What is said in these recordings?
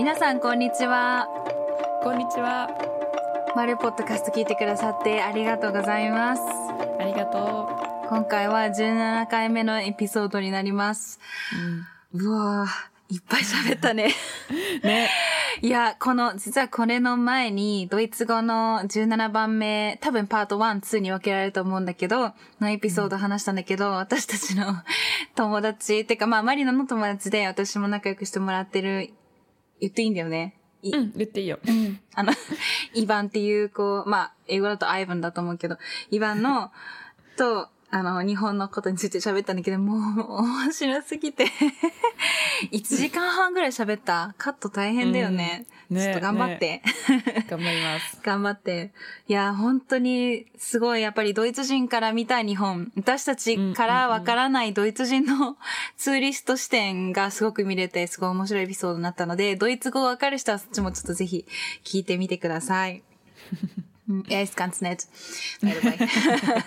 皆さんこんにちはこんにちは。マルポッドキャスト聞いてくださってありがとうございますありがと今回は17回目のエピソードになりますう。うわーいっぱい喋ったね ね。いや、この、実はこれの前に、ドイツ語の17番目、多分パート1、2に分けられると思うんだけど、のエピソード話したんだけど、私たちの友達、てかまあ、マリナの友達で私も仲良くしてもらってる、言っていいんだよね。いうん、言っていいよ。あの、イヴァンっていう子、まあ、英語だとアイヴァンだと思うけど、イヴァンの、と、あの、日本のことについて喋ったんだけど、もう、面白すぎて。1時間半ぐらい喋った。カット大変だよね。うんねちょっと頑張って。頑張ります。頑張って。いや、本当に、すごい、やっぱりドイツ人から見た日本、私たちからわからないドイツ人のツーリスト視点がすごく見れて、すごい面白いエピソードになったので、ドイツ語わかる人はそっちもちょっとぜひ聞いてみてください。うん Er ist ganz nett.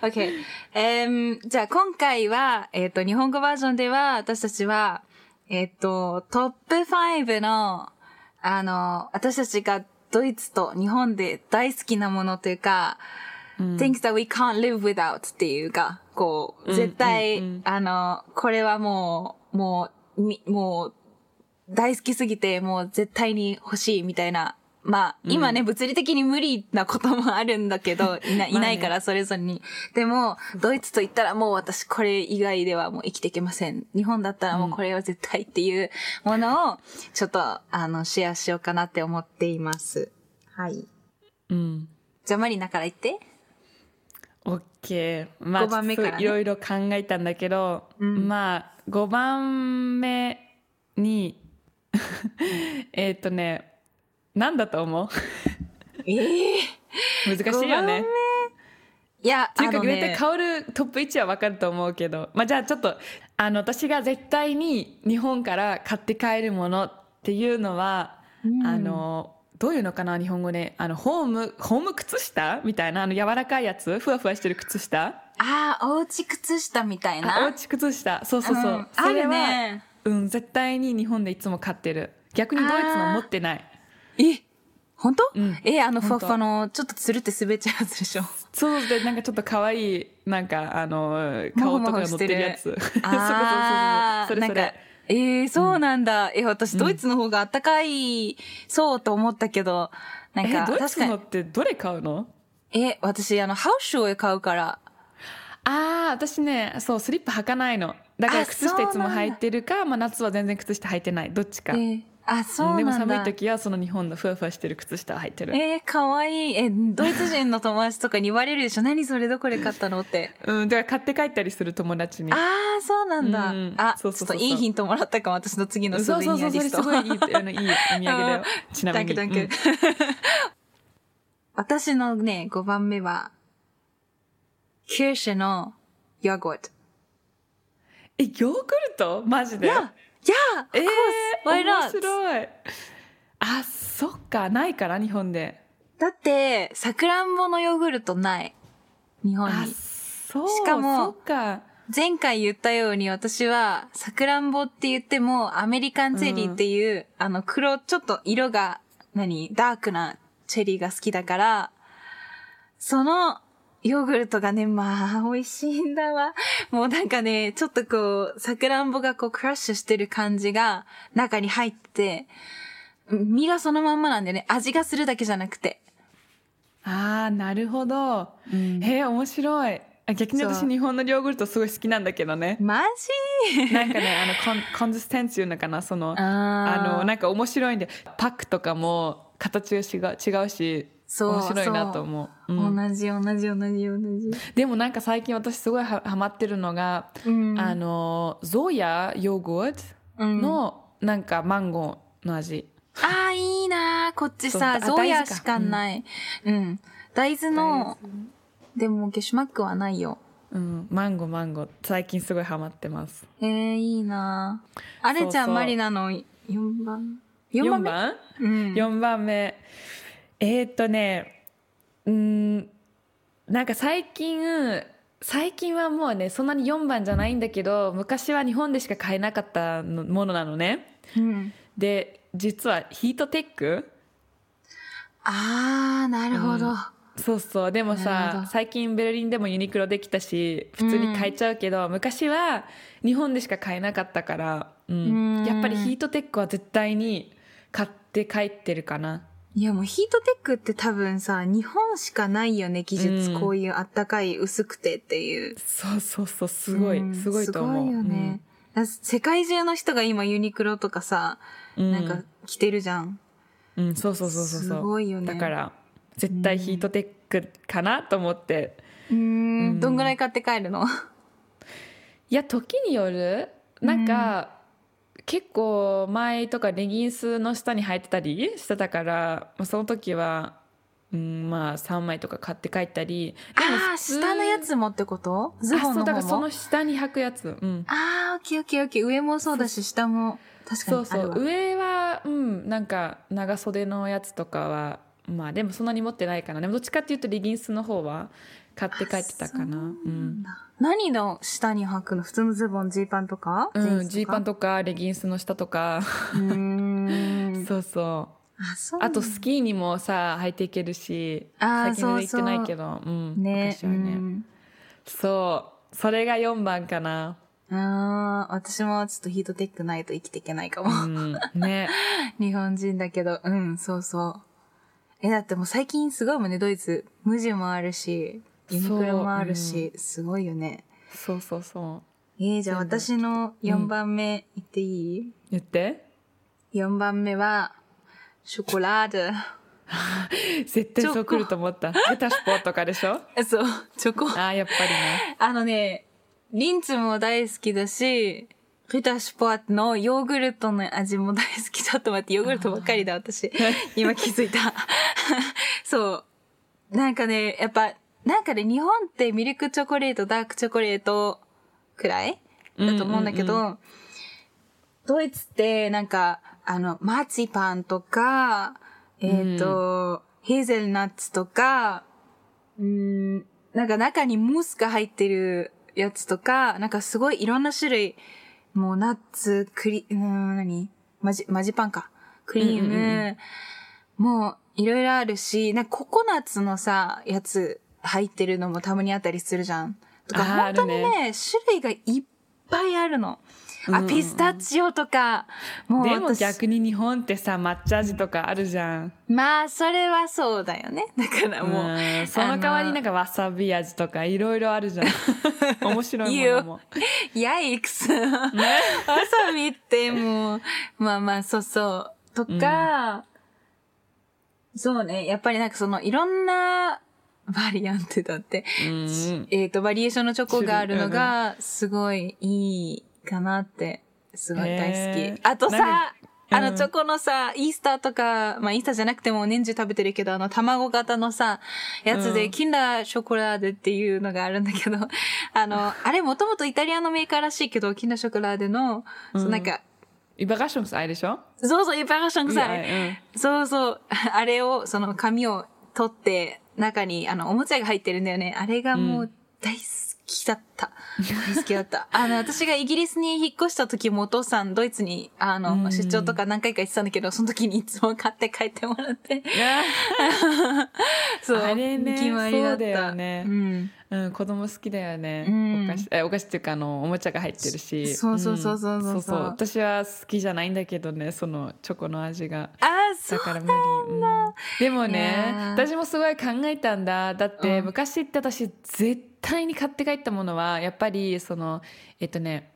Okay. えーじゃあ今回は、えっ、と、日本語バージョンでは、私たちは、えっ、と、トップ5の、あの、私たちがドイツと日本で大好きなものというか、things that we can't live without っていうか、こう、絶対、あの、これはもう、もう、みもう、大好きすぎて、もう絶対に欲しいみたいな。まあ、今ね、物理的に無理なこともあるんだけど、いな、いないから、それぞれに。でも、ドイツと言ったらもう私これ以外ではもう生きていけません。日本だったらもうこれは絶対っていうものを、ちょっと、あの、シェアしようかなって思っています。はい。うん。じゃあ、マリナから言って。オッケー。まあ、五番目からねいろいろ考えたんだけど、まあ、5番目に、えっとね、なんだと思う？ええ難しいよね。いや、っていうか、絶対香るトップ1は分かると思うけど、まあ、じゃあちょっとあの私が絶対に日本から買って帰るものっていうのは、あのどういうのかな日本語で？あのホームホーム靴下？みたいな？あの柔らかいやつ？ふわふわしてる靴下？ああ、おうち靴下みたいあおな。うち靴下。そうそうそう、うん。それはねうん絶対に日本でいつも買ってる。逆にドイツの持ってないえ本当、うん。え、あの、ふわふわの、ちょっとつるって滑っちゃうやつでしょ。そうでなんかちょっと可愛いなんかあのも顔とかが乗っててるやつ。そうそうそうそう。それそれなんかえー、そうなんだ。え、私、ドイツの方があったかい、そうと思ったけど、なんえか、ドイツのっ、てどれ買うの？え、私、あの、ハウスシューを買うから、ああ私ねそうスリッパ履かないの。だからあ靴下いつも履いてるか、まあ、夏は全然靴下履いてない。どっちか、えーあ、そううんでも。寒い時はその日本のふわふわしてる靴下を履いてる、えー、かわいい。え、ドイツ人の友達とかに言われるでしょ？何それ？どこで買ったのって。うん、だから買って帰ったりする友達にああ、そうなんだ。うんあ、そうそうそうそうちょっといいヒントもらったかも、私の次のスそうそうそうそれ。すごいいいあのいいお土産だよ ちなみにダンクダンク。私のね、5番目は、キューシェのヨーグルト。えヨーグルト？マジで？Yeah, yeah, of え course. 面?白いあそっかないから日本でだって、さくらんぼのヨーグルトない。日本あに。そうしかもか前回言ったように私は、さくらんぼって言っても、アメリカンチェリーっていう、あの黒、ちょっと色が、何ダークなチェリーが好きだから、その、ヨーグルトがね、まあ、美味しいんだわ。もうなんかね、ちょっとこう、さくらんぼがこう、クラッシュしてる感じが、中に入ってて、身がそのまんまなんだよね。味がするだけじゃなくて。ああなるほど、うん。へえ面白い。あ逆に私日本のヨーグルトすごい好きなんだけどね。マジ？なんかねあのコンコンシステンスいうのかな？そのああのなんか面白いんでパックとかも形が違う違うしそう面白いなと思う、うん。同じ同じ同じ同じ。でもなんか最近私すごいはハマってるのが、うん。あのゾーヤヨーグルトうん。のなんかマンゴーの味、ああ、いいなー。こっちさ、ゾーヤしかない。うん。大豆の、でもゲシュマックはないよ。うん、マンゴーマンゴー最近すごいハマってます。へえ、いいなー。あれちゃん、そうそうマリナの？4番 ?4 4番目？番？うん。4番目えー、っとねうんなんか最近最近はもうねそんなに4番じゃないんだけど昔は日本でしか買えなかったのものなのね。うん。で実はヒートテック？あー、なるほど。うん。そうそう。でもさ最近ベルリンでもユニクロできたし普通に買えちゃうけど、昔は日本でしか買えなかったから、うん。うん。やっぱりヒートテックは絶対に買って帰ってるかないやもうヒートテックって多分さ、日本しかないよね、技術。うん。こういうあったかい、薄くてっていう。そうそうそうすごい、うん。すごいと思う。すごいよね。だ世界中の人が今ユニクロとかさ、うん、なんか着てるじゃん。うん、うんそうそうそうそう。すそうごいよね。だから絶対ヒートテックかなと思って、うーうん。ん、どんぐらい買って帰るの？いや時による？なんか、結構前とかレギンスの下に履いてたりしてたから、まあ、その時は、うん、まあ3枚とか買って帰ったりああ、下のやつもってこと？ズボンあそうだからその下に履くやつ。うん。ああ、オッケーオッケーオッケー。上もそうだし、下も。確かそうそ。う。上はうんなんか長袖のやつとかはまあでもそんなに持ってないかな。でもどっちかっていうとレギンスの方は買って帰ってたかな。うん何の下に履くの？普通のズボン、ジーパンとか？うん、ジーパンととかレギンスの下とか。そうそう。あ、そうあとスキーにもさ履いていけるし最近行ってないけど。うん、ね。昔はね、うん。そう。それが4番かな。ああ、私もちょっとヒートテックないと生きていけないかも。うんね。日本人だけど、うん、そうそう。え、だってもう最近すごいもんね、ドイツ。無地もあるし、ユニクロもあるし、すごいよね。そうそうそうえー、じゃあ私の4番目言っていい、言って ?4 番目は、ショコラード。絶対そう来ると思ったベタシポとかでしょ？え そう、チョコ。あーやっぱりねあのね、リンツも大好きだし、リタシュポートのヨーグルトの味も大好き。ちょっと待って、ヨーグルトばっかりだ、私。今気づいた。そう。なんかね、やっぱ、なんかね、日本ってミルクチョコレート、ダークチョコレートくらい？だと思うん。だけど、うんうんドイツってなんか、あの、マーチパンとか、えっ、と、ヘーゼルナッツとか、うーん、なんか中にムースが入ってるやつとか、なんかすごいいろんな種類、もうナッツ、クリ、うーん、何？マジ、マジパンか。クリーム、うんうん。もういろいろあるし、なんかココナッツのさ、やつ入ってるのもたまにあったりするじゃん。とか、本当にあね、種類がいっぱいあるの。あ、うんうんうんピスタチオとか、もうでも私逆に日本ってさ抹茶味とかあるじゃんまあ、それはそうだよね。だからもう、うんその代わりなんかわさび味とかいろいろあるじゃん面白いものも ヤイクス。わさびってもう、まあまあ、そうそう。とか、そうね。やっぱりなんかその、いろんな バリアントだって、うんえっ、と、バリエーションのチョコがあるのが、すごいいいかなって、すごい大好き。へー。あとさ、あの、うん。チョコのさ、イースターとか、まあ、イースターじゃなくても年中食べてるけど、あの、卵型のさ、やつで、うん。キンダーショコラーデっていうのがあるんだけど、あの、あれもともとイタリアのメーカーらしいけど、キンダーショコラーデの、そうなんか、Überraschungsei でしょ？そうそう、イバラション臭い。うん。そうそう。あれを、その紙を取って、中に、あの、おもちゃが入ってるんだよね。あれがもう大好きだった。大好きだった。あの、私がイギリスに引っ越した時もお父さん、ドイツに、あの、うん。出張とか何回か行ってたんだけど、その時にいつも買って帰ってもらって。そう。あれね決まりだった。そうだよね。うん。うん、子供好きだよね、うん。お菓子えお菓子っていうかあのおもちゃが入ってるし。そうそうそうそうそう。うん。そう私は好きじゃないんだけどねそのチョコの味が。ああ、そう。だから無理、うんでもいね私もすごい考えたんだ。だってうん。昔って私絶対に買って帰ったものはやっぱりそのえっとね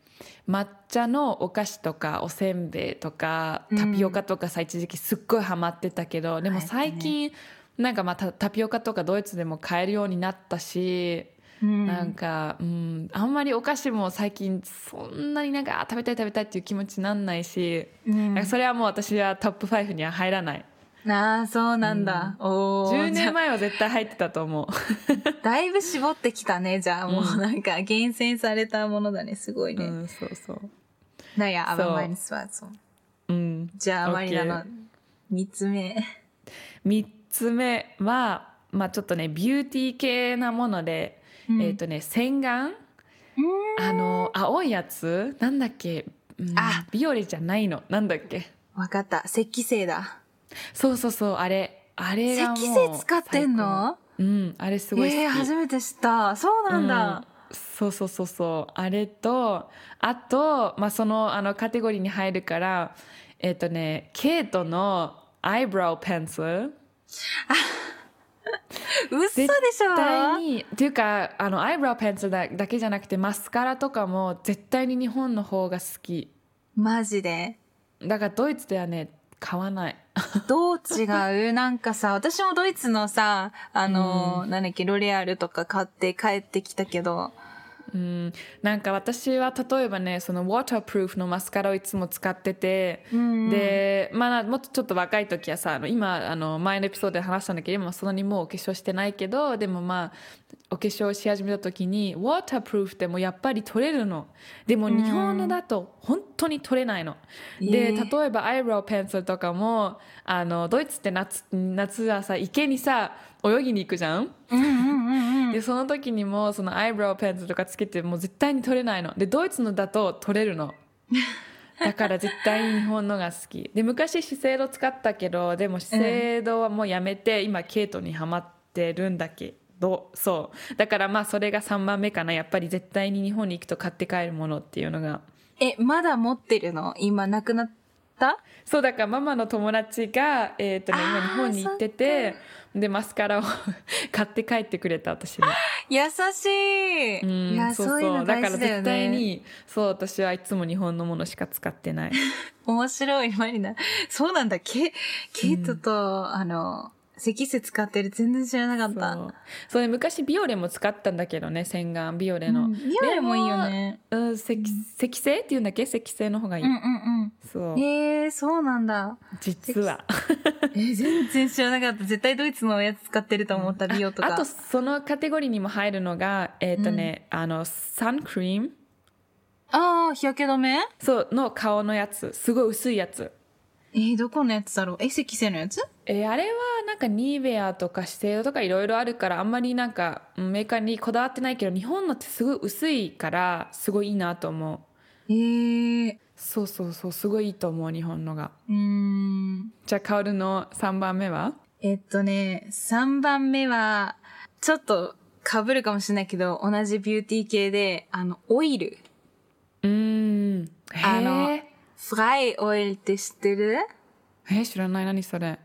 抹茶のお菓子とかおせんべいとかうん。タピオカとかさ、一時期すっごいハマってたけどでも最近、なんかまあタタピオカとかドイツでも買えるようになったし、うん。なんか、うん、あんまりお菓子も最近そんなになんかあ食べたい食べたいっていう気持ちになんないし、うん。それはもう私はトップ5には入らないああ、そうなんだ。おー10じゃあ年前は絶対入ってたと思うだいぶ絞ってきたね、じゃあ。もうなんか厳選されたものだね。すごいね。うんそうそう naja, aber そう meins war so. うんじゃあ、マリナの三つ目。3つ目はまあちょっとねビューティー系なもので、うんえっ、とね洗顔あの青いやつ？なんだっけ、うんあビオレじゃないのなんだっけ？わかった。石器製だ。そうそうそう、あれ。あれ石がもう器製使ってんの？うん、あれすごい好き。えー、初めて知った。そうなんだ。うんそうそうそうそうあれとあと、まあ、そのあのカテゴリーに入るからえっ、とねケイトのアイブラウペンスル嘘でしょ？絶対にっていうかあのアイブラウペンスルだだけじゃなくてマスカラとかも絶対に日本の方が好きマジで？だからドイツではね買わないどう違う？なんかさ、私もドイツのさ、あの、なん。だっけ、ロレアルとか買って帰ってきたけど、うん、なんか私は例えばねその waterproof のマスカラをいつも使ってて、んで、まあ、もっとちょっと若い時はさあの今あの前のエピソードで話したんだけど今そんなにもうお化粧してないけどでもまあお化粧し始めた時に waterproof でもやっぱり取れるの。でも日本のだと本当に取れないの、でえー。例えばアイブラウペンスルとかもあのドイツって夏夏はさ池にさ泳ぎに行くじゃん？うんうんうんうん。でその時にもそのアイブラウペンスルとかつけてもう絶対に取れないの。でドイツのだと取れるの。だから絶対に日本のが好き。で昔資生堂使ったけどでも資生堂はもうやめて、今ケイトにハマってるんだけどそう。だからまあそれが3番目かな。やっぱり絶対に日本に行くと買って帰るものっていうのが。え、まだ持ってるの？今なくなった？そうだからママの友達が、えーとね、今日本に行っててでマスカラを 買って帰ってくれた私に。優しい、うんいや、そうそう。だから絶対ね。にそう私はいつも日本のものしか使ってない。面白い、マリナ。そうなんだ。ケケイトと、あの、石石使ってる。全然知らなかっそた。うそうね昔ビオレも使ったんだけどね洗顔ビオレの、うんビオレもいいよね。うん石石製っていうんだっけ？石製の方がいい、うんうんそううん。へえ、そうなんだ。実は えー全然知らなかった。絶対ドイツのやつ使ってると思った、美容とか。あとそのカテゴリーにも入るのがえっ、とね、あのサンクリームああ、日焼け止め？そうの顔のやつすごい薄いやつえー、どこのやつだろう？え、石製のやつ？えーあれはなんかニーベアとか資生堂とかいろいろあるからあんまりなんかうんメーカーにこだわってないけど日本のってすごい薄いからすごいいいなと思う。えー、そうそうそうすごいいいと思う日本のが。うーん。じゃあカオルの3番目は？えっとね、3番目は、ちょっと被るかもしれないけど、同じビューティー系で、あの、オイル。うーん。あのフライオイルって知ってる？えー知らない。何それ？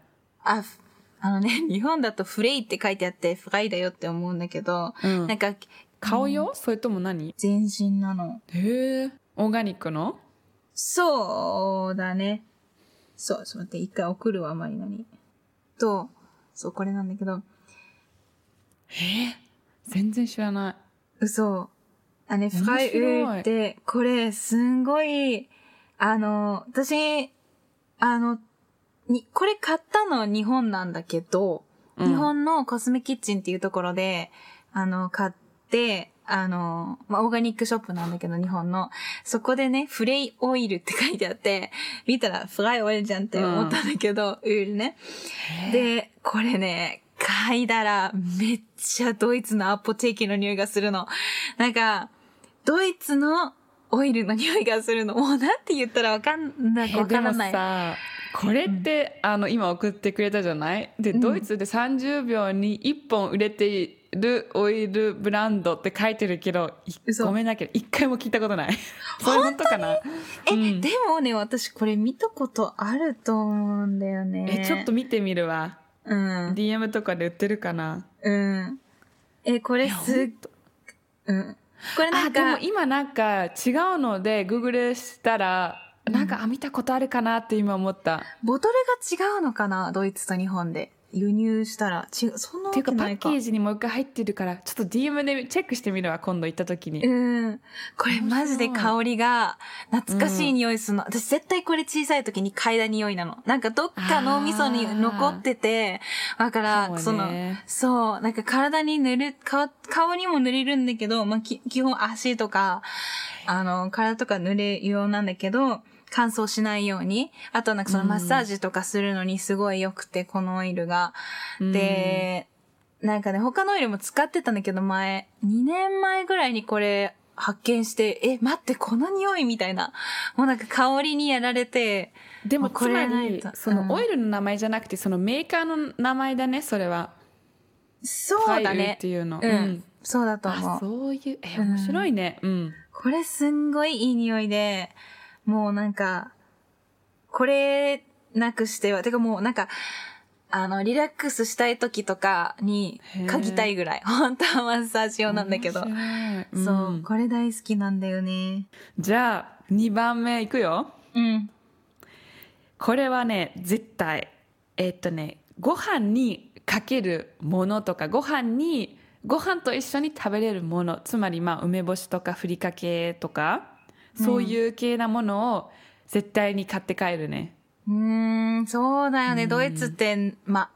あ、ふあのね、日本だとフレイって書いてあって、フライだよって思うんだけど、うん。なんか、顔よ、それとも何？全身なの。へえ。オーガニックの？そうだね。そう、ちょっと待って、一回送るわ、マリナに。と、そう、これなんだけど、全然知らない。嘘。あね、面白い。フライウーって、これ、すんごい、あの、私、あの、に、これ買ったの日本なんだけど、うん日本のコスメキッチンっていうところで、あの、買って、あの、まあ、オーガニックショップなんだけど、日本の。そこでね、フレイオイルって書いてあって、見たらフライオイルじゃんって思ったんだけど、オイルね。で、これね、嗅いだらめっちゃドイツのアポテーキの匂いがするの。なんか、ドイツのオイルの匂いがするの。もうなんて言ったらわかんない、わえでもからない。さこれって、あの今送ってくれたじゃない？で、うんドイツで30秒に1本売れているオイルブランドって書いてるけどごめんだけど一回も聞いたことない それ本当かな？え、うんでもね、私これ見たことあると思うんだよね。えちょっと見てみるわうん。DM とかで売ってるかな？うん。え、これえすっ、うん。これなんあでもか、今なんか違うので Google したらなんか、あ見たことあるかなって今思ったボトルが違うのかなドイツと日本で。輸入したら。違う、そんなっていうかパわけないか。ッケージにもう一回入ってるからちょっと DM でチェックしてみるわ今度行った時に、うん。これマジで香りが懐かしい匂いするの。私絶対これ小さい時に嗅いだ匂いなの。なんかどっか脳みそに残ってて、だから、かそのそう、なんか体に塗る、顔顔にも塗れるんだけど、まあ、き基本足とか、あの、体とか塗れるようなんだけど、乾燥しないように。あとなんかそのマッサージとかするのにすごい良くて、このオイルが。で、なんかね、他のオイルも使ってたんだけど、前、2年前ぐらいにこれ発見して、え、待って、この匂いみたいな。もうなんか香りにやられて、でもこれつまりそのうんオイルの名前じゃなくてそのメーカーの名前だねそれはそうだねって。いうのうん。そうだとあ思う。そういうえ面白いねうんこれすんごいいい匂いで、もうなんか、これなくしては、てかもうなんか、あの、リラックスしたい時とかに嗅ぎたいぐらい。本当はマッサージ用なんだけど。面白いそう、んこれ大好きなんだよね。じゃあ2番目いくようん。これはね絶対えっとねご飯にかけるものとかご飯にご飯と一緒に食べれるものつまりまあ梅干しとかふりかけとかそういう系なものを絶対に買って帰るね、うーん、そうだよね。ドイツって、ま、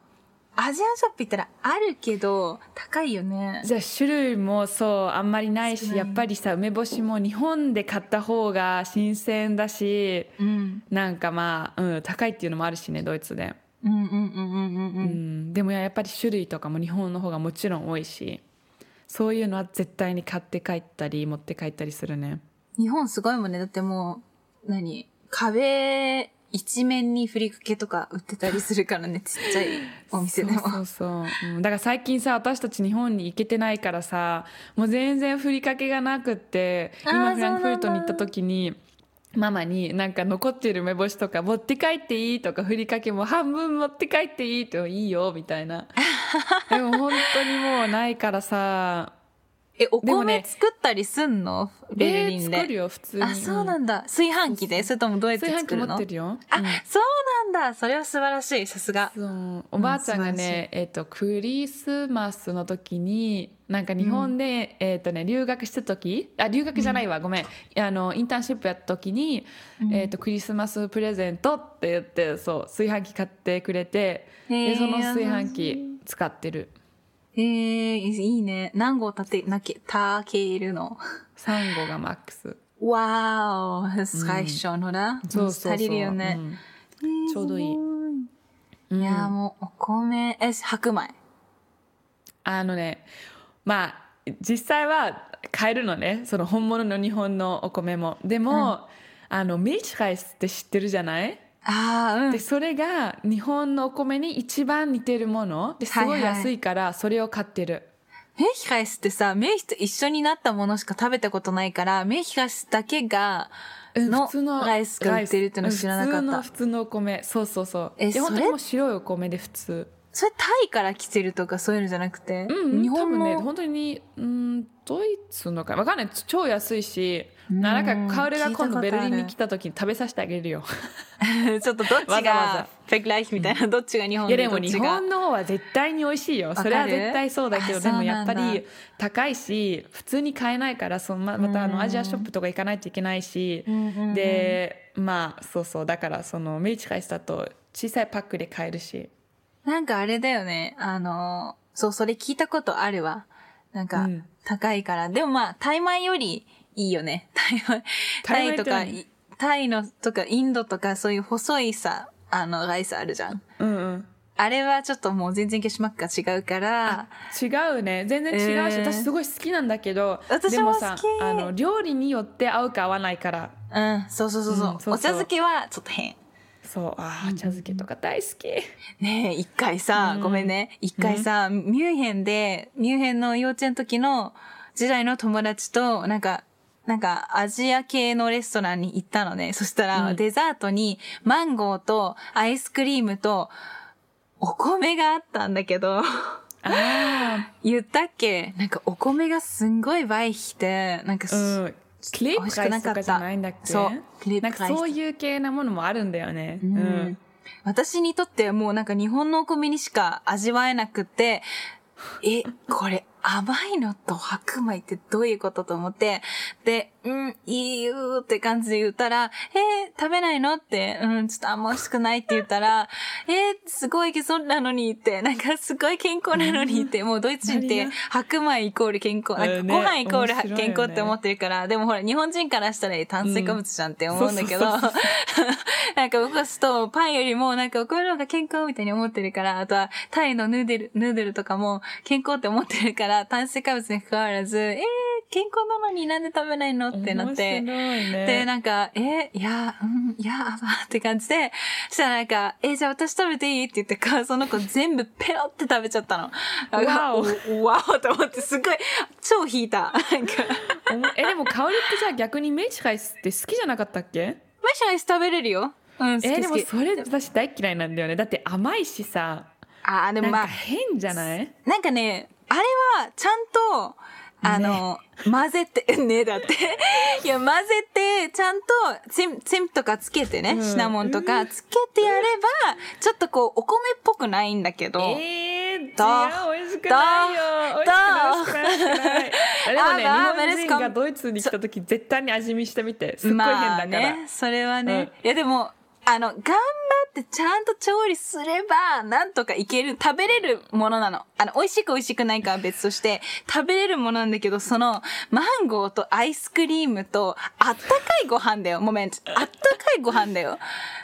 アジアンショップ行ったらあるけど、高いよね。じゃあ種類もそうあんまりないしやっぱりさ梅干しも日本で買った方が新鮮だしうん。なんかまあ、うん、高いっていうのもあるしねドイツで、うんうんうんうんうんう。うんん、でもやっぱり種類とかも日本の方がもちろん多いしそういうのは絶対に買って帰ったり持って帰ったりするね日本すごいもんね。だってもう、何？壁一面にふりかけとか売ってたりするからね。ちっちゃいお店でも。そうそうそう、うん、だから最近さ私たち日本に行けてないからさもう全然ふりかけがなくって今フランクフルトに行った時にママになんか残ってる梅干しとか持って帰っていいとかふりかけも半分持って帰っていいといいよみたいな でも本当にもうないからさえ、お米作ったりすんの？ベルリンで。えー作るよ普通に。あ、そうなんだ。炊飯器で？それともどうやって炊飯器持作るの？ってるよ、あ、うん。そうなんだ。それは素晴らしい。さすが。おばあちゃんがね、えっとクリスマスの時になんか日本で、えっとね、留学した時あ留学じゃないわ、ごめん。あのインターンシップやった時に、えっとクリスマスプレゼントって言ってそう炊飯器買ってくれてでその炊飯器使ってるへえ、いいね。何合立て、なけ、たけるの？3合がマックス。Wow, das reicht schon, oder? そうそうそう、足りるよね。うん。ちょうどいい、い。や、もう、お米、え、白米？あのねまあ実際は買えるのね。その本物の日本のお米も。でも、あのミルチライスって知ってるじゃない？ああ、うん。で。それが日本のお米に一番似てるもの。ですごい安いからそれを買ってる、メーヒライスってさ、メーヒと一緒になったものしか食べたことないから、メーヒライスだけが、うんの普通のライスが売ってるっての知らなかった。普通の普通のお米。そうそうそう。えで本当にもう白いお米で普通それタイから来てるとかそういうのじゃなくて、うん日本多分ねの、本当にうんドイツのかわかんない。超安いしなんかカオルが今度ベルリンに来た時に食べさせてあげるよ。ちょっとどっちが、フェクライフみたいな、どっちが日本いやでも日本の方は絶対に美味しいよ。それは絶対そうだけどあでもやっぱり高いし普通に買えないからそのままたあのアジアショップとか行かないといけないしうんうんうんでまあそうそう。だからそのメイチライスだと小さいパックで買えるしなんかあれだよね。あの、そう、それ聞いたことあるわ。なんかうん、高いから。でもまあ、タイ米よりいいよね。タイ米。タタイとか、タイのとか、インドとか、そういう細いさ、あの、ライスあるじゃん。うんうんあれはちょっともう全然ゲシュマックが違うから、違うね全然違うし、えー私すごい好きなんだけど私でもさあの料理によって合うか合わないからうん、そうそうそうそう。うんそうそうお茶漬けはちょっと変。そうあー茶漬けとか大好き。ねえ、一回さ、うん。ごめんね。一回さ、ミュンヘンで、ミュンヘンの幼稚園の時の時代の友達と、なんか、なんか、アジア系のレストランに行ったのね。そしたら、うん。デザートに、マンゴーと、アイスクリームと、お米があったんだけど、あ 言ったっけ？なんか、お米がすんごい倍来て、なんか、あうんクレープライスとかじゃないんだっけ？そうクレープライスなんかそういう系なものもあるんだよね。ううんん。私にとってはもうなんか日本のお米にしか味わえなくて、え、これ甘いのと白米ってどういうことと思って、で、うん、いいよって感じで言ったら、えー食べないのって、うん、ちょっとあんま美味しくないって言ったら、えーすごいけそうなのにって、なんかすごい健康なのにって、もうドイツ人って白米イコール健康、なんかご飯イコール健康って思ってるから、でもほら日本人からしたら炭水化物じゃんって思うんだけど、なんか僕はストパンよりもなんかお米の方が健康みたいに思ってるから、あとはタイのヌーデル、ヌーデルとかも健康って思ってるから、炭水化物に関わらず、えー、健康なのになんで食べないのってなって。面白いね。で、なんか、え、いや、うん、いや、まあって感じで、そしたらなんか、え、じゃあ私食べていいって言ってから、その子全部ペロって食べちゃったの。わおおわおと思って、すごい、超引いた。なんか、え、でも香りってじゃあ逆にメイシカイスって好きじゃなかったっけ？マシャイス食べれるよ。うん、好きえ、で好き。もそれ私大嫌いなんだよね。だって甘いしさ、あー、でもまあなんか、変じゃない？なんかね、あれは、ちゃんと、あの、混ぜて、ね、だって。いや、混ぜて、ちゃんと、ツン、ツンとかつけてね、うん。シナモンとかつけてやれば、ちょっとこう、お米っぽくないんだけど。えー、違う？だ美味しくないよ。だ美味しくない美味しくないあでもねあ日本人がドイツに来た時絶対に味見してみてすっごい変だから、まあね、それはね。うん。いや、でも、あの、頑張ってちゃんと調理すれば、なんとかいける、食べれるものなの。あの、美味しく美味しくないかは別として、食べれるものなんだけど、その、マンゴーとアイスクリームと、あったかいご飯だよ。モメント。あったかいご飯だよ。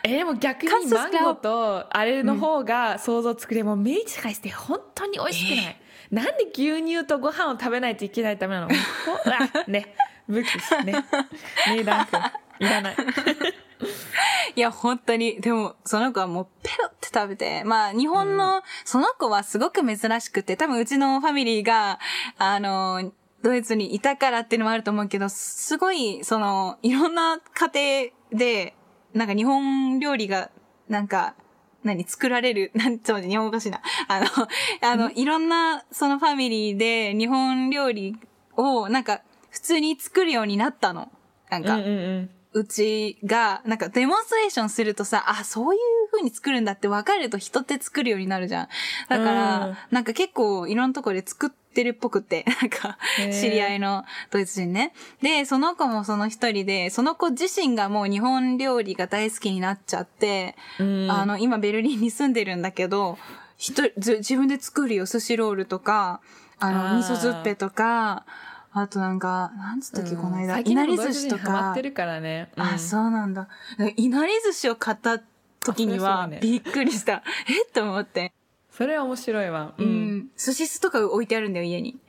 えーでも逆にマンゴーとあれの方が想像つくでもメイチカイスって本当に美味しくない、なんで牛乳とご飯を食べないといけないためなの？ね。武器ね。ねダンクいらないいや、本当に。でも、その子はもうペロって食べて。まあ、日本の、その子はすごく珍しくて、多分うちのファミリーが、あの、ドイツにいたからっていうのもあると思うけど、すごい、その、いろんな家庭で、なんか日本料理が、なんか、何作られる、なんちょっと日本語おかしいな。あの、あの、いろんな、そのファミリーで日本料理を、なんか、普通に作るようになったの。なんか、うんうんうんうちが、なんかデモンストレーションするとさ、あ、そういう風に作るんだって分かると人って作るようになるじゃん。だから、うん。なんか結構いろんなところで作ってるっぽくって、なんか知り合いのドイツ人ね。で、その子もその一人で、その子自身がもう日本料理が大好きになっちゃって、うん。あの、今ベルリンに住んでるんだけど、一人、ず自分で作るよ、寿司ロールとか、あの、味噌ズッペとか、あとなんか、なんつったっけ、この間、いなり寿司とか。ハマって。るからね、うん。あ、そうなんだ。いなり寿司を買った時にはびっくりした。えっと思って。それは面白いわ。う、ん。寿司酢とか置いてあるんだよ、家に。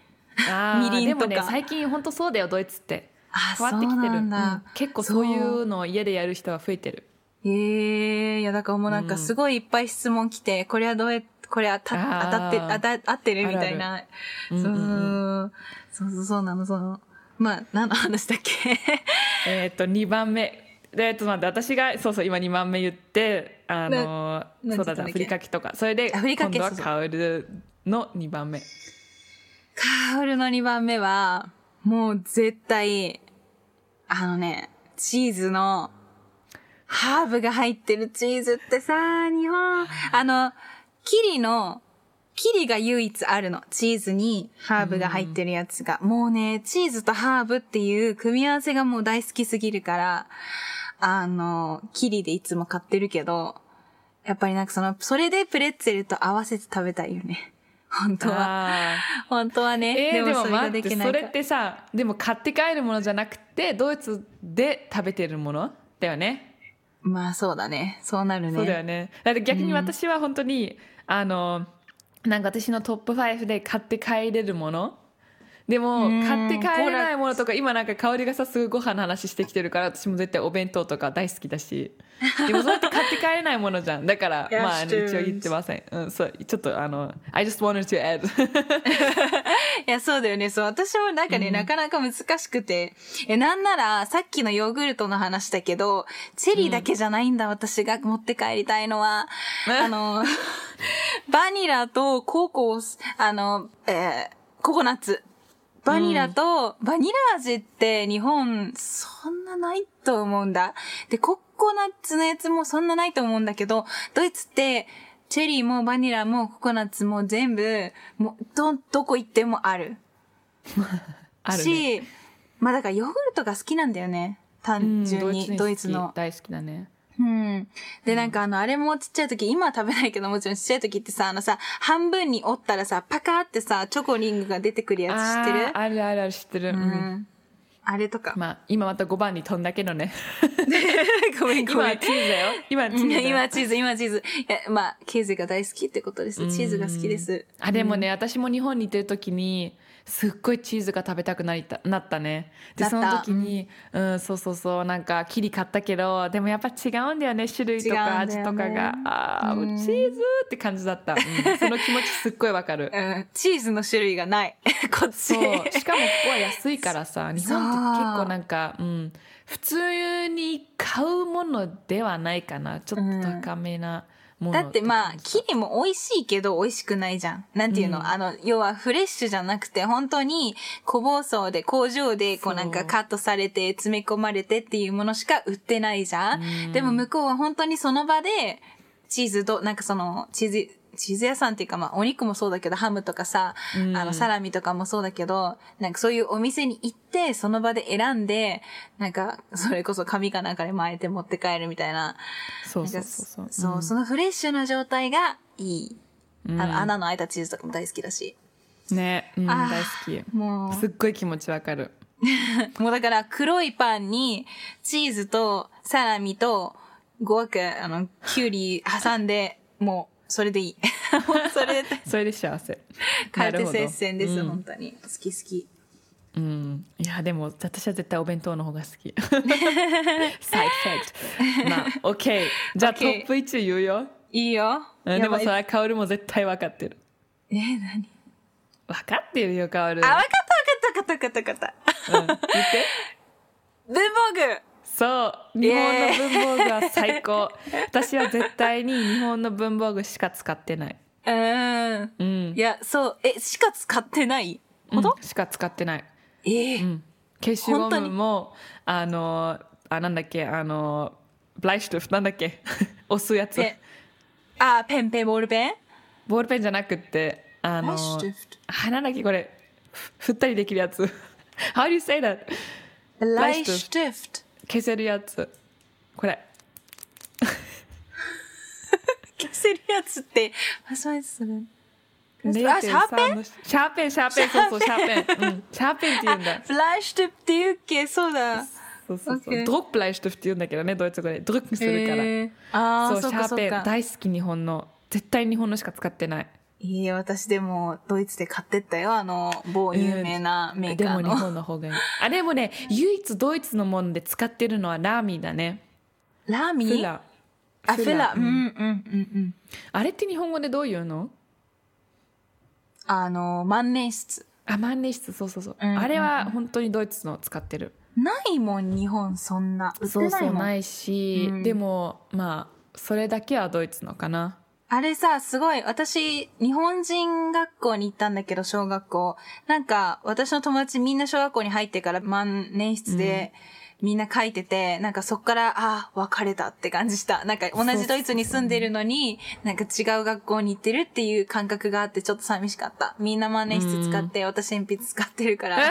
みりんとか。でもね最近本当そうだよドイツって。あ、変わってきてる。そうなん。結構そういうのを家でやる人が増えてる。ええいや、だからもうなんかすごいいっぱい質問来て、これはどうやこれはたあー。当たって、当た合ってるみたいな。うんうんうんそうそうそうなの、その。まあ、何の話だっけ？えーっと2番目。でえっと待って私がそうそう今2番目言ってあのなそうだなふりかけとか。それで今度はカウルの2番目。カールの2番目は、もう絶対、あのね、チーズの、ハーブが入ってるチーズってさ、日本、あの、キリの、キリが唯一あるの。チーズにハーブが入ってるやつが。もうね、チーズとハーブっていう組み合わせがもう大好きすぎるから、あの、キリでいつも買ってるけど、やっぱりなんかその、それでプレッツェルと合わせて食べたいよね。本当は。あ本当はね。ーえー、でもそれが待できないそれってさでも買って帰るものじゃなくてドイツで食べてるもの？だよねまあそうだね。そうなるね。そうだよねだって逆に私は本当に、あのなんか私のトップ5で買って帰れるものでもうん買って帰れないものとか今なんか香りがさすごいご飯の話してきてるから私も絶対お弁当とか大好きだし でもそうやって買って帰れないものじゃんだからまあ、一応言ってません、うん、そうちょっとあの I just wanted to add いや、そうだよね。そう。私もなんかね、なかなか難しくて。え、なんなら、さっきのヨーグルトの話だけど、チェリーだけじゃないんだ、私が持って帰りたいのは。あの、バニラとココス、あの、えーココナッツ。バニラと、バニラ味って日本、そんなないと思うんだ。で、ココナッツのやつもそんなないと思うんだけど、ドイツって、チェリーもバニラもココナッツも全部、もう、ど、どこ行ってもある。あるねし、まあだからヨーグルトが好きなんだよね。単純に、うんドイツの。大好きだねうん。で、なんかあの、あれもちっちゃい時、今は食べないけどもちろんちっちゃい時ってさ、あのさ、半分に折ったらさ、パカーってさ、チョコリングが出てくるやつ知ってる？あるあるある知ってる、ううんん。あれとか。まあ今また5番に飛んだけどね ごめんごめん今はチ。ーズだよ今はチーズだよ今チーズ、今チーズ。いや、まあ、チーズが大好きってことです。チーズが好きです。あでもね、私も日本にいてる時にすっごいチーズが食べたくなりたなったね。でその時に、うん。そうそうそうなんかキリ買ったけどでもやっぱ違うんだよね種類とか味とかが。あーうん。チーズって感じだった、うん。その気持ちすっごいわかる。うん、チーズの種類がない。こっち。そう。しかもここは安いからさ 日本って結構なんか、うん、普通に買うものではないかな。ちょっと高めなだってまあ、キリも美味しいけど美味しくないじゃん。なんていうの、うん。あの、要はフレッシュじゃなくて、本当に小包装で工場でこうなんかカットされて詰め込まれてっていうものしか売ってないじゃん。うん。でも向こうは本当にその場で、チーズと、なんかその、チーズ、チーズ屋さんっていうかまあお肉もそうだけどハムとかさ、うん。あのサラミとかもそうだけど、なんかそういうお店に行ってその場で選んで、なんかそれこそ紙かなんかで巻いて持って帰るみたいな。そうそうそうそう。そう、そのフレッシュな状態がいい。うん。あの、穴の開いたチーズとかも大好きだし。ね、うん、大好き。もすっごい気持ちわかる。う、もうだから黒いパンにチーズとサラミとゴワク、あの、キュウリ挟んで、もう、それでいい。それで、それで幸せ。帰って接戦です、うん。本当に。好き好き。うん、いやでも私は絶対お弁当の方が好き。サイドフェクトまあ OK じゃあ OK トップ1言うよ、いいよ。うん、でもやばい。それはカオルも絶対分かってる。え、何？分かってるよカオル、あ、わかったわかったわかったわかった。わかっうん、言って。た。文房具そう日本の文房具は最高。私は絶対に日本の文房具しか使ってない。うーん。うん。いや、そう、え、しか使ってない？ほど、うんしか使ってない。ええ。うん、消しゴムもあのあなんだっけあのブライシュトフなんだっけ？押すやつ。え、あ、ペンペン、ボールペン？ボールペンじゃなくってあのあなんだっけこれ。ふ振ったりできるやつ。How do you say that? Bleistift. 消せるやつ。これ。消せるやつって、初めてす。る。あ、シャーペン？0.3のシャーペンシャーペン。そうそうシャーペン、うん、シャーペンって言うんだ。ブライって言うっけ？そうだ。そうそうそう。Okay ドロップライシュトフって言うんだけどねドイツ語で。ドルックするから、へー。ああ、そうそうシャーペン。大好き日本の絶対日本のしか使ってないいいえ、私でもドイツで買ってったよ。あの、某有名なメーでも日カーの。本の方がいい あでもね唯一ドイツのもので使ってるのはラーミーだねラーミー？フラあ、フラ。ううんんうんうんうん。あれって日本語でどう言うの？あの、万年筆。あ万年筆そうそうそう、うんうんうんあれは本当にドイツの使ってるないもん、日本そんな。売ってそうないもん。そうないし、うんでもまあそれだけはドイツのかなあれさ、すごい、私、日本人学校に行ったんだけど、小学校。なんか、私の友達みんな小学校に入ってから万年筆で、みんな書いてて、なんかそっから、ああ、別れたって感じした。なんか同じドイツに住んでるのに、なんか違う学校に行ってるっていう感覚があって、ちょっと寂しかった。みんな万年筆使って、私鉛筆使ってるから。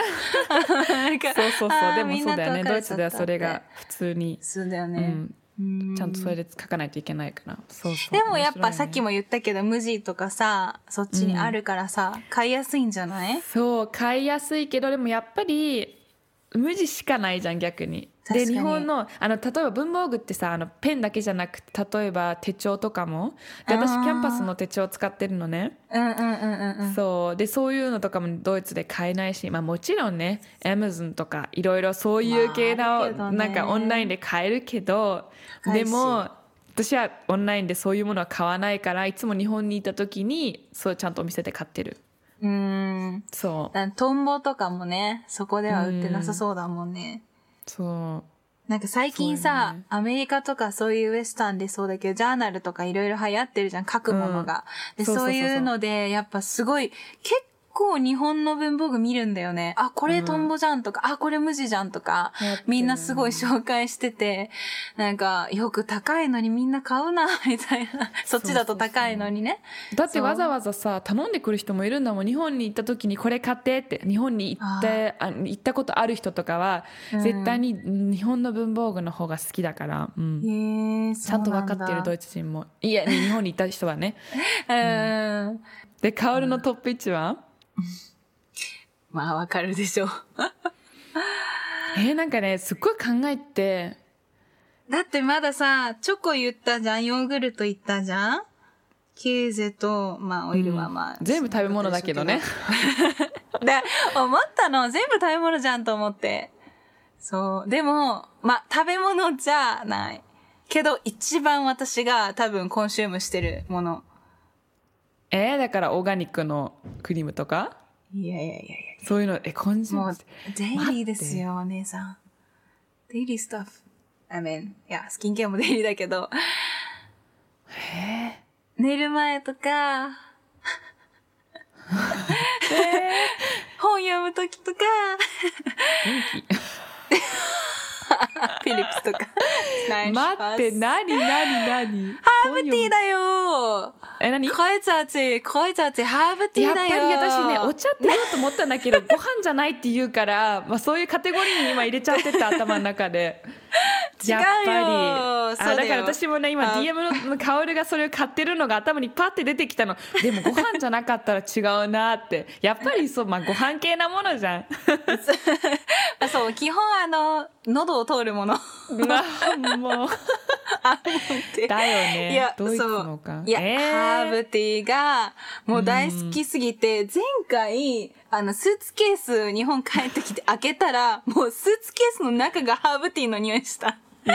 そうそうそうでもそうだよねドイツではそれが普通に、そうだよね。うん、うんちゃんとそれで書かないといけないから。そうそう。でもやっぱさっきもも言ったけど、無地とかさ、そっちにあるからさ、買いやすいんじゃない？そう買いやすいけどでもやっぱり無地しかないじゃん逆に。で日本のあの例えば文房具ってさあのペンだけじゃなくて例えば手帳とかも。で私キャンパスの手帳使ってるのね、うんうんうんうんうん。そう。でそういうのとかもドイツで買えないし、まあ、もちろんね Amazon とかいろいろそういう系まああの、なんかオンラインで買えるけどでも私はオンラインでそういうものは買わないからいつも日本にいた時にそうちゃんとお店で買ってる。うーん。そう。だトンボとかもね、そこでは売ってなさそうだもんね。そう。なんか最近さ、ね。アメリカとかそういうウエスタンでそうだけど、ジャーナルとかいろいろ流行ってるじゃん、書くものが。うそうそうそう。そういうので、やっぱすごい、結構日本の文房具見るんだよね。あ、これトンボじゃんとか、あ、これ無地じゃんとかみんなすごい紹介してて、なんか、よく高いのにみんな買うな、みたいな。そっちだと高いのにね。だってわざわざさ頼んでくる人もいるんだもん。日本に行った時にこれ買ってって日本に行ってあ行ったことある人とかは、うん。絶対に日本の文房具の方が好きだから、うん。へえ、ちゃんと分かってるドイツ人も。いや日本に行った人はね。うん。でカオルのトップ1は、まあ、わかるでしょう。えーなんかねすっごい考えてだってまださ、チョコ言ったじゃん、ヨーグルト言ったじゃん？ケーゼと、まあ、オイルはまあ、全部食べ物だけどね。で、思ったの、全部食べ物じゃんと思って。そう。でも、まあ、食べ物じゃない。けど、一番私が多分コンシュームしてるもの。えー、だからオーガニックのクリームとか？いやいやいやいや。そういうの、え、コンシューもうデイリーですよ、お姉さん。デイリースタッフ。I mean, いや、スキンケアもデイリーだけど、え寝る前とか、本読むときとか、ー、元フィリップスとか。気 待って、なになになにハーブティーだよえ、なにクロイツァーチ、クロイツァーチ、ハーブティやっぱりーだよ私ね、お茶って言おうと思ったんだけど、ご飯じゃないって言うから、まあそういうカテゴリーに今入れちゃってた、頭の中で。違うよやっぱり。そうあだから私もね、今あ DM のカオルがそれを買ってるのが頭にパッて出てきたの。でもご飯じゃなかったら違うなって。やっぱりそう、まあご飯系なものじゃん。あ そう、基本あの、喉を通るもの。なもう。だよね。いや、ドイツそうのか。。いや、えーハーブティーが、もう大好きすぎて、前回、あの、スーツケース、日本帰ってきて開けたら、もうスーツケースの中がハーブティーの匂いした。や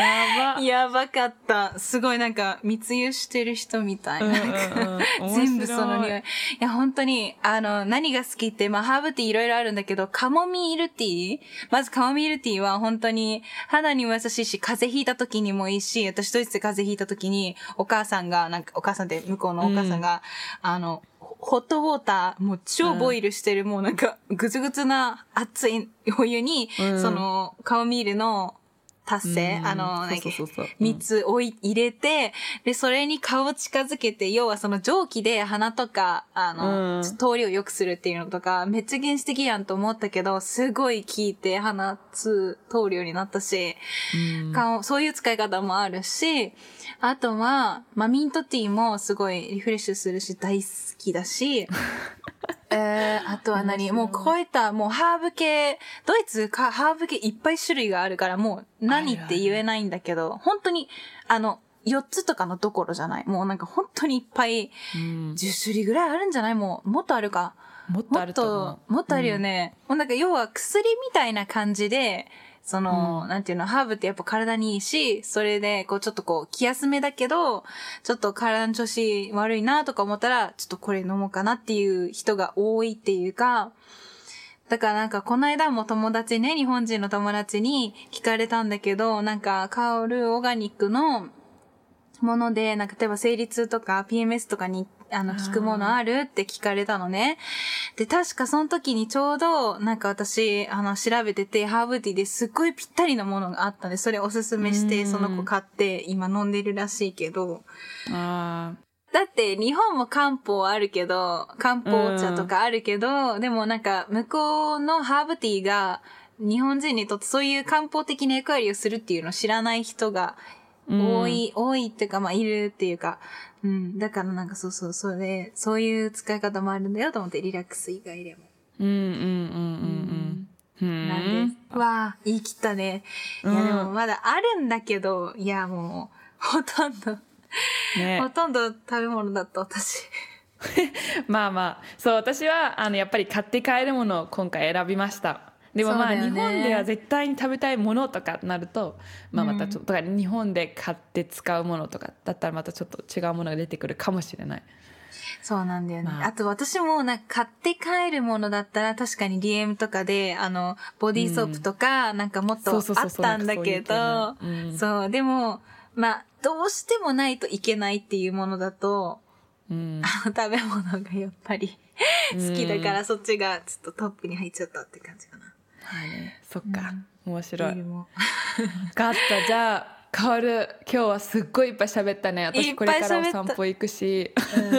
ば。やばかった。すごいなんか、密輸してる人みたい。うんうんな全部その匂い。いや、本当に、あの、何が好きって、まあ、ハーブティーいろいろあるんだけど、カモミールティー？まずカモミールティーは本当に肌にも優しいし、風邪ひいた時にもいいし、私ドイツで風邪ひいた時に、お母さんが、なんか、お母さんって向こうのお母さんが、あの、ホットウォーター、もう超ボイルしてる、もうなんか、ぐつぐつな熱いお湯に、うんその、カモミールの達成、うん。あの、なんだっけそうそうそうそう。うん。蜜をい入れて、で、それに顔を近づけて、要はその蒸気で鼻とか、あの、うん。通りを良くするっていうのとか、めっちゃ原始的やんと思ったけど、すごい効いて鼻通通るようになったし、うん。顔、そういう使い方もあるし、あとは、まあ、ミントティーもすごいリフレッシュするし、大好きだし、えー、あとは何？もうこういった、もうハーブ系、ドイツか、ハーブ系いっぱい種類があるから、もう何って言えないんだけど、本当に、あの、4つとかのどころじゃない？もうなんか本当にいっぱい、うん。10種類ぐらいあるんじゃない？もう、もっとあるか？もっともっあると思と、もっとあるよね。もうなんか要は薬みたいな感じで、その、なんていうの、ハーブってやっぱ体にいいし、それで、こうちょっとこう気休めだけど、ちょっと体の調子悪いなとか思ったら、ちょっとこれ飲もうかなっていう人が多いっていうか、だからなんかこの間も友達ね、日本人の友達に聞かれたんだけど、なんか香るオーガニックのもので、なんか例えば生理痛とか PMS とかにあのあー。効くものあるって聞かれたのね。で、確かその時にちょうどなんか私、あの調べてて、ハーブティーですっごいぴったりのものがあったんで、それおすすめして、うん。その子買って今飲んでるらしいけど、あだって日本も漢方あるけど、漢方茶とかあるけど、でもなんか向こうのハーブティーが日本人にとってそういう漢方的な役割をするっていうのを知らない人が多い、多いっていうかまあいるっていうか、うん。だからなんかそうそう、それ、そういう使い方もあるんだよと思ってリラックス以外でも。ーうんうんうんうんうんうんなんです。わあ、言い切ったね。いやうんでもまだあるんだけど、いやもう、ほとんど、ねほとんど食べ物だった私。まあまあそう私はあのやっぱり買って帰るものを今回選びましたでもまあ、日本では絶対に食べたいものとかなると、まあ、またちょっと、だから日本で買って使うものとかだったらまたちょっと違うものが出てくるかもしれない。そうなんだよね。まあ。あと私もなんか買って帰るものだったら確かに DM とかで、あの、ボディーソープとか、なんかもっとあったんだけど、そうでも、まあ、どうしてもないといけないっていうものだと、うん。あの食べ物がやっぱり 好きだからそっちがちょっとトップに入っちゃったって感じかな。はい。ねそっか、面白い。分 かった。じゃあカオル今日はすっごいいっぱい喋ったね。い私これからお散歩行くし、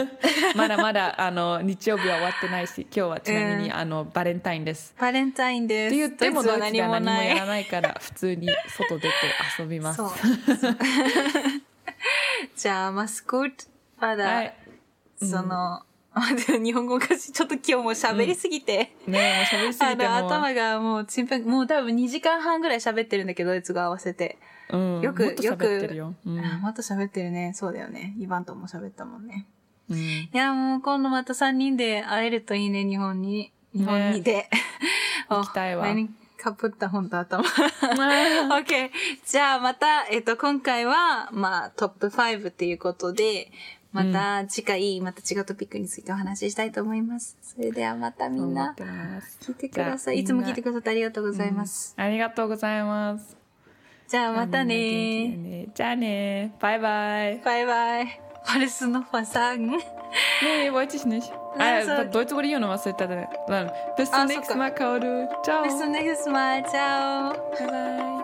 まだまだあの日曜日は終わってないし今日はちなみに、うん。あのバレンタインです。バレンタインです。って言ってもドイツはドイツでは何もやらないから普通に外出て遊びます。じゃあ、マスコット、まだ、はい。その、日本語がちょっと今日も喋りすぎて、ねえもう喋りすぎあの、ても頭がもうちんぷん、もう多分2時間半ぐらい喋ってるんだけど、ドイツ語合わせて。う、うん、よくもっと喋ってるよ。うんあまた喋ってるね。そうだよね。イバンとも喋ったもんね。うんいや、もう今度また3人で会えるといいね、日本に。日本にで。行きたいわかぶった本と頭。OK。じゃあまた、えっ、と、今回は、まあ、トップ5っていうことで、また次回、また違うトピックについてお話ししたいと思います。それではまたみんな、聞いてください。いつも聞いてくださってありがとうございます。ありがとうございます。じゃあまたね,じゃあね。バイバイ。バイバイ。フルスのファサーグ。え、ワイチシネシ。あ、ドイツ語で言うの忘れたで。ベマカオル。チャオ。ベストスマ、チャオ。バイバイ。